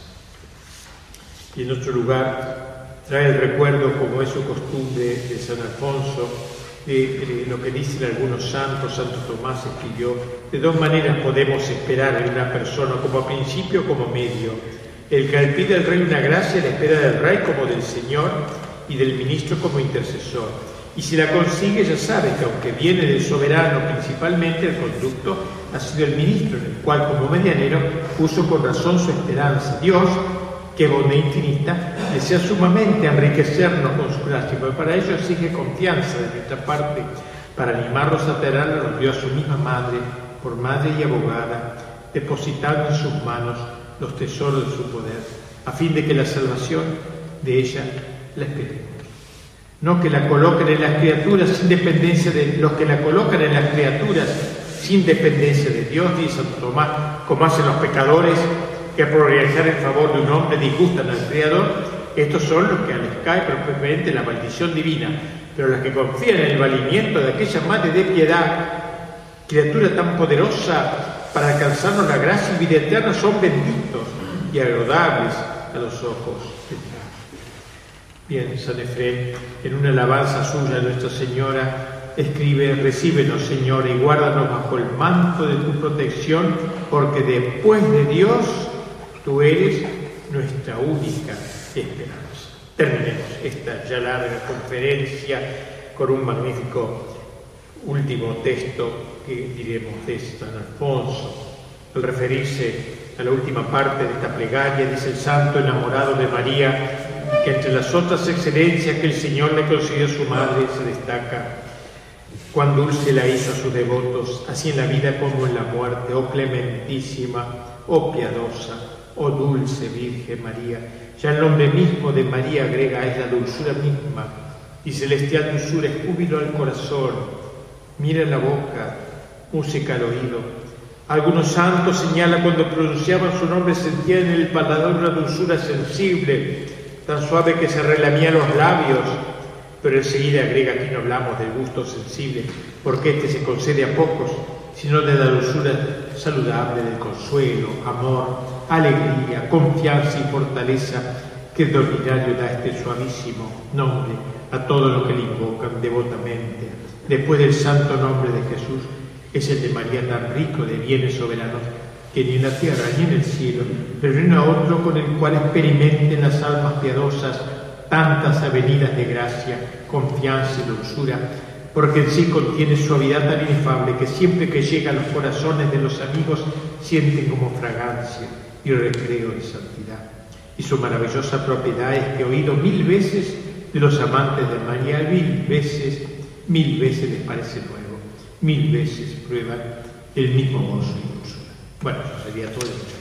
Y en otro lugar, trae el recuerdo, como es su costumbre, de San Alfonso, de, lo que dicen algunos santos, Santo Tomás escribió, de dos maneras podemos esperar en una persona, como a principio como medio. El que pide al rey una gracia la espera del rey como del Señor y del ministro como intercesor. Y si la consigue ya sabe que aunque viene del soberano principalmente, el conducto ha sido el ministro, en el cual como medianero puso con razón su esperanza. Dios que bondad infinita, desea sumamente enriquecernos con su gracia, pero para ello exige confianza de nuestra parte, para animarlos a tenerla nos dio a su misma madre, por madre y abogada, depositando en sus manos los tesoros de su poder, a fin de que la salvación de ella la esperemos. No que la coloquen en las criaturas sin dependencia de los que la colocan en las criaturas sin dependencia de Dios, dice Santo Tomás, como hacen los pecadores que por realizar en favor de un hombre disgustan al Creador, estos son los que les cae propiamente la maldición divina, pero los que confían en el valimiento de aquella Madre de piedad, criatura tan poderosa para alcanzarnos la gracia y vida eterna, son benditos y agradables a los ojos. Bien, San Efrén, en una alabanza suya Nuestra Señora, escribe, recíbenos Señor y guárdanos bajo el manto de tu protección, porque después de Dios Tú eres nuestra única esperanza. Terminemos esta ya larga conferencia con un magnífico último texto que diremos de San Alfonso. Al referirse a la última parte de esta plegaria, dice el santo enamorado de María, que entre las otras excelencias que el Señor le concedió a su madre se destaca cuán dulce la hizo a sus devotos, así en la vida como en la muerte, oh clementísima, oh piadosa, Oh dulce Virgen María, ya el nombre mismo de María agrega es la dulzura misma y celestial dulzura. Es júbilo al corazón, mira en la boca, música al oído. Algunos santos señalan cuando pronunciaban su nombre sentían en el paladar una dulzura sensible, tan suave que se relamía los labios, pero enseguida agrega aquí no hablamos del gusto sensible, porque este se concede a pocos, sino de la dulzura saludable del consuelo, amor, alegría, confianza y fortaleza que de ordinario da este suavísimo nombre a todos los que le invocan devotamente. Después del santo nombre de Jesús es el de María tan rico de bienes soberanos que ni en la tierra ni en el cielo, pero no otro con el cual experimenten las almas piadosas tantas avenidas de gracia, confianza y dulzura, porque en sí contiene suavidad tan inefable que siempre que llega a los corazones de los amigos sienten como fragancia y recreo de santidad. Y su maravillosa propiedad es que oído mil veces de los amantes de María, mil veces, mil veces les parece nuevo, mil veces prueban el mismo gozo. Bueno, sería todo.